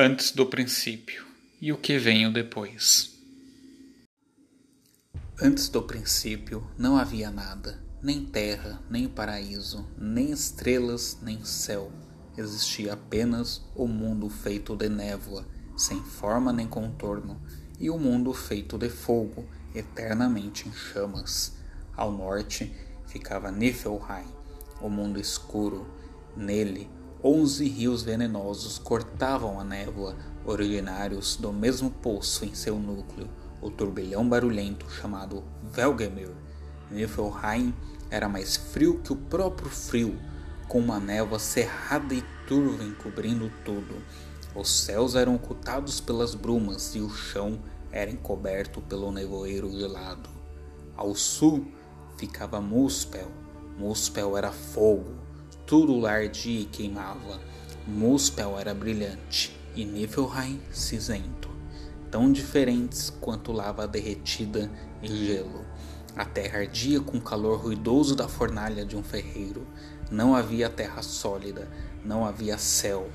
antes do princípio e o que veio depois. Antes do princípio não havia nada, nem terra, nem paraíso, nem estrelas, nem céu. Existia apenas o mundo feito de névoa, sem forma nem contorno, e o mundo feito de fogo, eternamente em chamas. Ao norte ficava Niflheim, o mundo escuro. Nele Onze rios venenosos cortavam a névoa, originários do mesmo poço em seu núcleo, o turbilhão barulhento chamado Velgemir. Niflheim era mais frio que o próprio frio, com uma névoa cerrada e turva encobrindo tudo. Os céus eram ocultados pelas brumas e o chão era encoberto pelo nevoeiro gelado. Ao sul ficava Muspel. Muspel era fogo, tudo ardia e queimava. Muspel era brilhante e Niflheim cinzento, tão diferentes quanto lava derretida e gelo. A terra ardia com o calor ruidoso da fornalha de um ferreiro. Não havia terra sólida, não havia céu,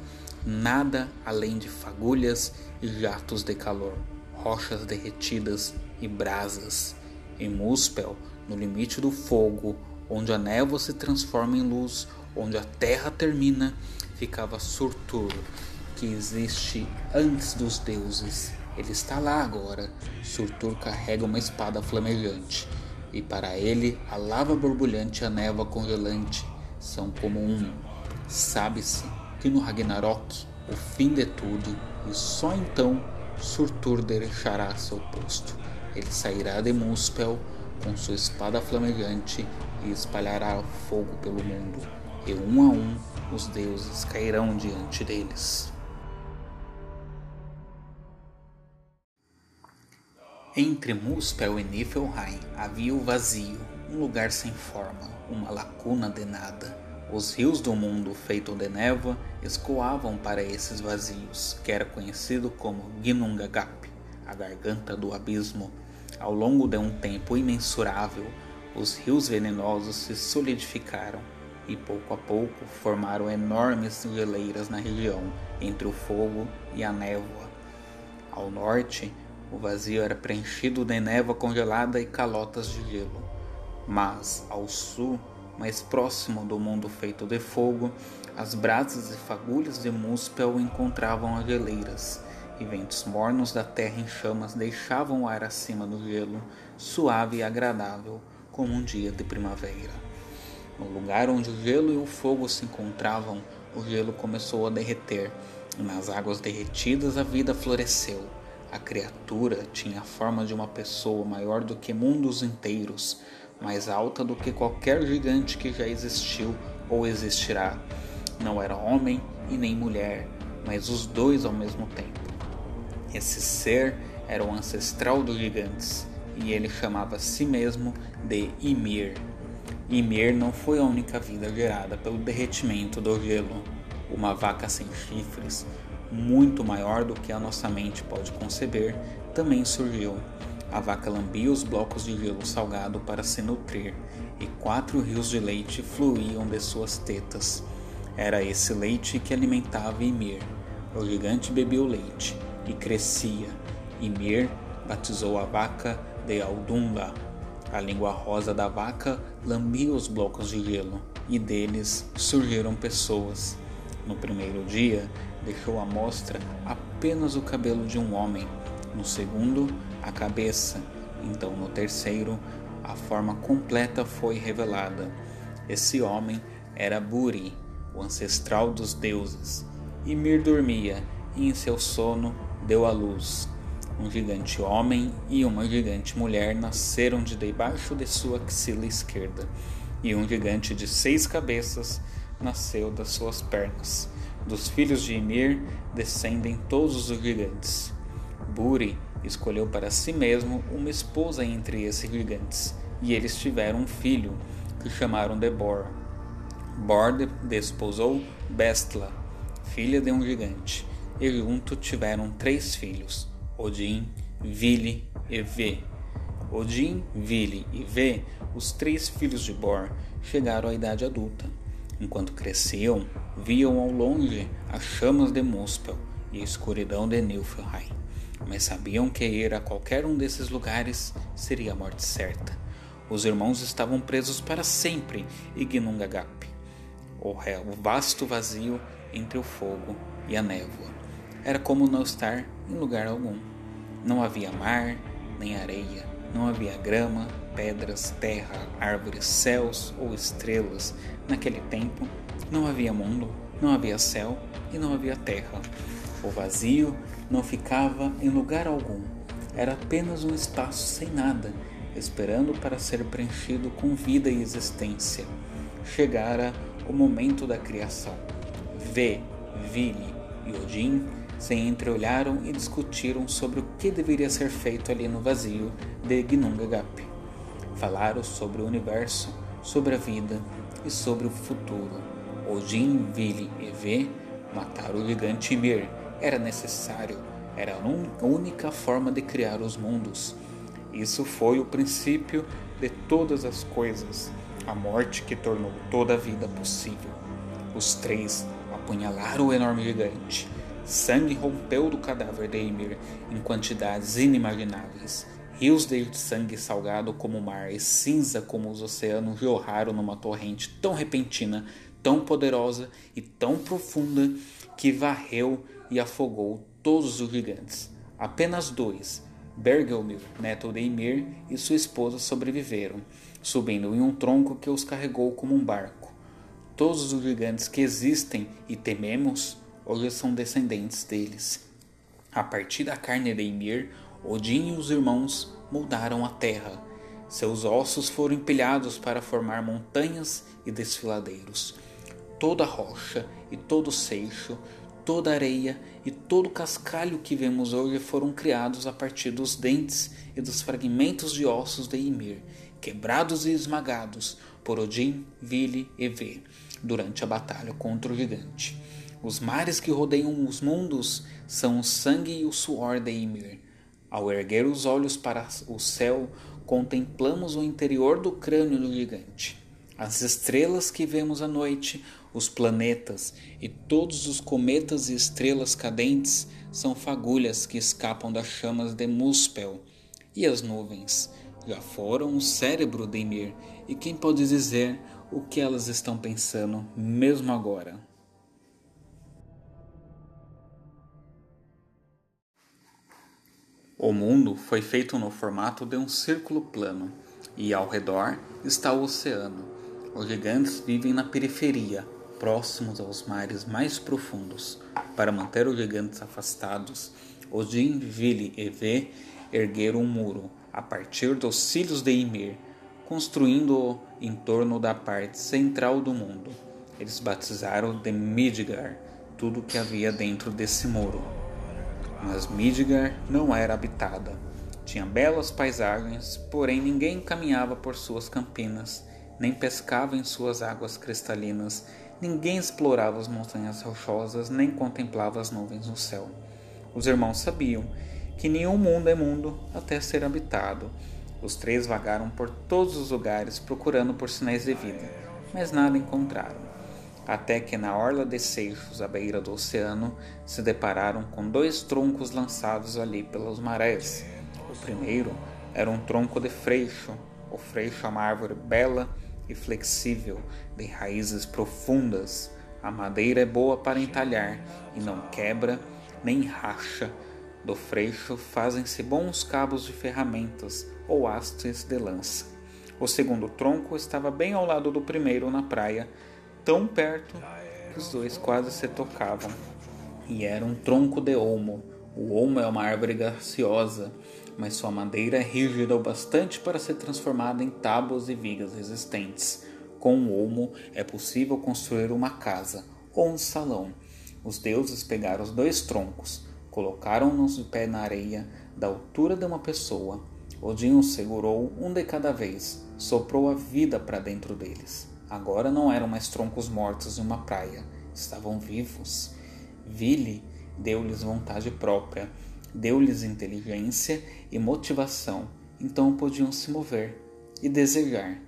nada além de fagulhas e jatos de calor, rochas derretidas e brasas. Em Muspel, no limite do fogo, onde a névoa se transforma em luz, onde a terra termina, ficava Surtur, que existe antes dos deuses. Ele está lá agora. Surtur carrega uma espada flamejante, e para ele a lava borbulhante e a névoa congelante são como um. Sabe-se que no Ragnarok, o fim de tudo, e só então Surtur deixará seu posto. Ele sairá de Muspel com sua espada flamejante e espalhará fogo pelo mundo e um a um os deuses cairão diante deles. Entre Muspel e Niflheim havia o vazio, um lugar sem forma, uma lacuna de nada. Os rios do mundo feito de névoa escoavam para esses vazios, que era conhecido como Ginnungagap, a garganta do abismo. Ao longo de um tempo imensurável, os rios venenosos se solidificaram e pouco a pouco formaram enormes geleiras na região, entre o fogo e a névoa. Ao norte, o vazio era preenchido de névoa congelada e calotas de gelo, mas ao sul, mais próximo do mundo feito de fogo, as brasas e fagulhas de Muspel encontravam as geleiras, e ventos mornos da terra em chamas deixavam o ar acima do gelo, suave e agradável, como um dia de primavera. No lugar onde o gelo e o fogo se encontravam, o gelo começou a derreter, e nas águas derretidas a vida floresceu. A criatura tinha a forma de uma pessoa maior do que mundos inteiros, mais alta do que qualquer gigante que já existiu ou existirá. Não era homem e nem mulher, mas os dois ao mesmo tempo. Esse ser era o ancestral dos gigantes, e ele chamava a si mesmo de Ymir. Ymir não foi a única vida gerada pelo derretimento do gelo. Uma vaca sem chifres, muito maior do que a nossa mente pode conceber, também surgiu. A vaca lambia os blocos de gelo salgado para se nutrir, e quatro rios de leite fluíam de suas tetas. Era esse leite que alimentava Ymir. O gigante bebia o leite e crescia. Ymir batizou a vaca de Aldunda, a língua rosa da vaca lambia os blocos de gelo e deles surgiram pessoas. No primeiro dia, deixou à mostra apenas o cabelo de um homem, no segundo, a cabeça, então no terceiro, a forma completa foi revelada. Esse homem era Buri, o ancestral dos deuses. Ymir dormia e em seu sono deu à luz um gigante homem e uma gigante mulher nasceram de debaixo de sua axila esquerda, e um gigante de seis cabeças nasceu das suas pernas. Dos filhos de Ymir descendem todos os gigantes. Buri escolheu para si mesmo uma esposa entre esses gigantes, e eles tiveram um filho, que chamaram de Bor. Bor desposou Bestla, filha de um gigante, e junto tiveram três filhos. Odin, Vili e Vê. Odin, Vili e Vê, os três filhos de Bor, chegaram à idade adulta. Enquanto cresciam, viam ao longe as chamas de Muspel e a escuridão de Nilfheim, mas sabiam que ir a qualquer um desses lugares seria a morte certa. Os irmãos estavam presos para sempre em Gnungagap, o vasto vazio entre o fogo e a névoa. Era como não estar em lugar algum. Não havia mar, nem areia, não havia grama, pedras, terra, árvores, céus ou estrelas. Naquele tempo, não havia mundo, não havia céu e não havia terra. O vazio não ficava em lugar algum. Era apenas um espaço sem nada, esperando para ser preenchido com vida e existência. Chegara o momento da criação. Vê, Vili e Odin se entreolharam e discutiram sobre o que deveria ser feito ali no vazio de Gnungagap. Falaram sobre o universo, sobre a vida e sobre o futuro. Odin, Vili e Vê mataram o gigante Ymir. Era necessário, era a única forma de criar os mundos. Isso foi o princípio de todas as coisas, a morte que tornou toda a vida possível. Os três apunhalaram o enorme gigante. Sangue rompeu do cadáver de Ymir em quantidades inimagináveis. Rios de sangue salgado como o mar e cinza como os oceanos jorraram numa torrente tão repentina, tão poderosa e tão profunda que varreu e afogou todos os gigantes. Apenas dois, Bergelmir, neto de Ymir, e sua esposa sobreviveram, subindo em um tronco que os carregou como um barco. Todos os gigantes que existem e tememos hoje são descendentes deles. A partir da carne de Ymir, Odin e os irmãos moldaram a terra. Seus ossos foram empilhados para formar montanhas e desfiladeiros. Toda rocha e todo seixo, toda areia e todo cascalho que vemos hoje foram criados a partir dos dentes e dos fragmentos de ossos de Ymir, quebrados e esmagados por Odin, Vili e Vê durante a batalha contra o gigante. Os mares que rodeiam os mundos são o sangue e o suor de Ymir. Ao erguer os olhos para o céu, contemplamos o interior do crânio do gigante. As estrelas que vemos à noite, os planetas e todos os cometas e estrelas cadentes são fagulhas que escapam das chamas de Muspel. E as nuvens já foram o cérebro de Ymir, e quem pode dizer o que elas estão pensando mesmo agora? O mundo foi feito no formato de um círculo plano, e ao redor está o oceano. Os gigantes vivem na periferia, próximos aos mares mais profundos. Para manter os gigantes afastados, Odin, Vili e Vê ergueram um muro a partir dos cílios de Ymir, construindo-o em torno da parte central do mundo. Eles batizaram de Midgard tudo que havia dentro desse muro. Mas Midgard não era habitada. Tinha belas paisagens, porém ninguém caminhava por suas campinas, nem pescava em suas águas cristalinas, ninguém explorava as montanhas rochosas, nem contemplava as nuvens no céu. Os irmãos sabiam que nenhum mundo é mundo até ser habitado. Os três vagaram por todos os lugares procurando por sinais de vida, mas nada encontraram até que na orla de Seixos, à beira do oceano, se depararam com dois troncos lançados ali pelas marés. O primeiro era um tronco de freixo. O freixo é uma árvore bela e flexível, de raízes profundas. A madeira é boa para entalhar e não quebra nem racha. Do freixo fazem-se bons cabos de ferramentas ou hastes de lança. O segundo tronco estava bem ao lado do primeiro na praia, tão perto que os dois quase se tocavam. E era um tronco de olmo. O olmo é uma árvore graciosa, mas sua madeira é rígida o bastante para ser transformada em tábuas e vigas resistentes. Com o olmo é possível construir uma casa ou um salão. Os deuses pegaram os dois troncos, colocaram-nos de pé na areia, da altura de uma pessoa. Odin os segurou um de cada vez, soprou a vida para dentro deles. Agora não eram mais troncos mortos em uma praia, estavam vivos. Vili deu-lhes vontade própria, deu-lhes inteligência e motivação, então podiam se mover e desejar.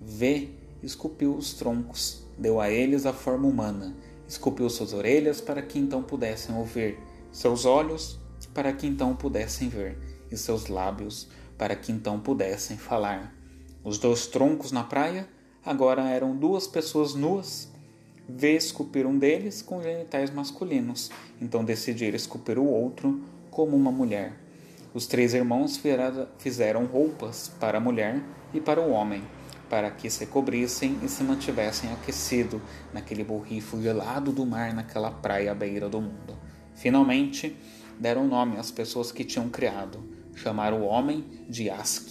Vê esculpiu os troncos, deu a eles a forma humana, esculpiu suas orelhas para que então pudessem ouvir, seus olhos para que então pudessem ver, e seus lábios para que então pudessem falar. Os dois troncos na praia agora eram duas pessoas nuas. Vê esculpir um deles com genitais masculinos, então decidiram esculpir o outro como uma mulher. Os três irmãos fizeram roupas para a mulher e para o homem, para que se cobrissem e se mantivessem aquecidos naquele borrifo gelado do mar, naquela praia à beira do mundo. Finalmente, deram nome às pessoas que tinham criado. Chamaram o homem de Ask,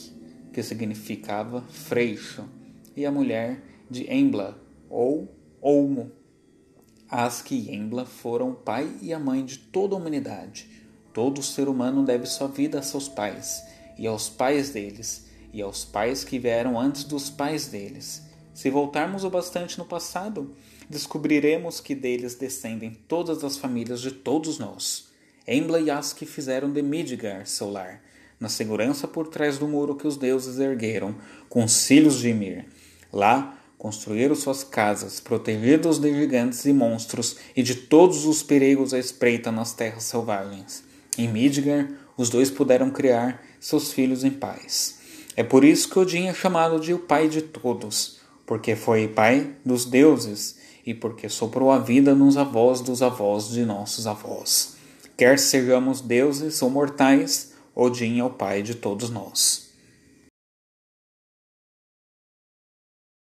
que significava freixo, e a mulher de Embla, ou Olmo. Ask e Embla foram o pai e a mãe de toda a humanidade. Todo ser humano deve sua vida a seus pais, e aos pais deles, e aos pais que vieram antes dos pais deles. Se voltarmos o bastante no passado, descobriremos que deles descendem todas as famílias de todos nós. Embla e Ask fizeram de Midgar seu lar, na segurança por trás do muro que os deuses ergueram, com os filhos de Ymir. Lá construíram suas casas, protegidos de gigantes e monstros e de todos os perigos à espreita nas terras selvagens. Em Midgar, os dois puderam criar seus filhos em paz. É por isso que Odin é chamado de o pai de todos, porque foi pai dos deuses e porque soprou a vida nos avós dos avós de nossos avós. Quer sejamos deuses ou mortais, Odin é o pai de todos nós.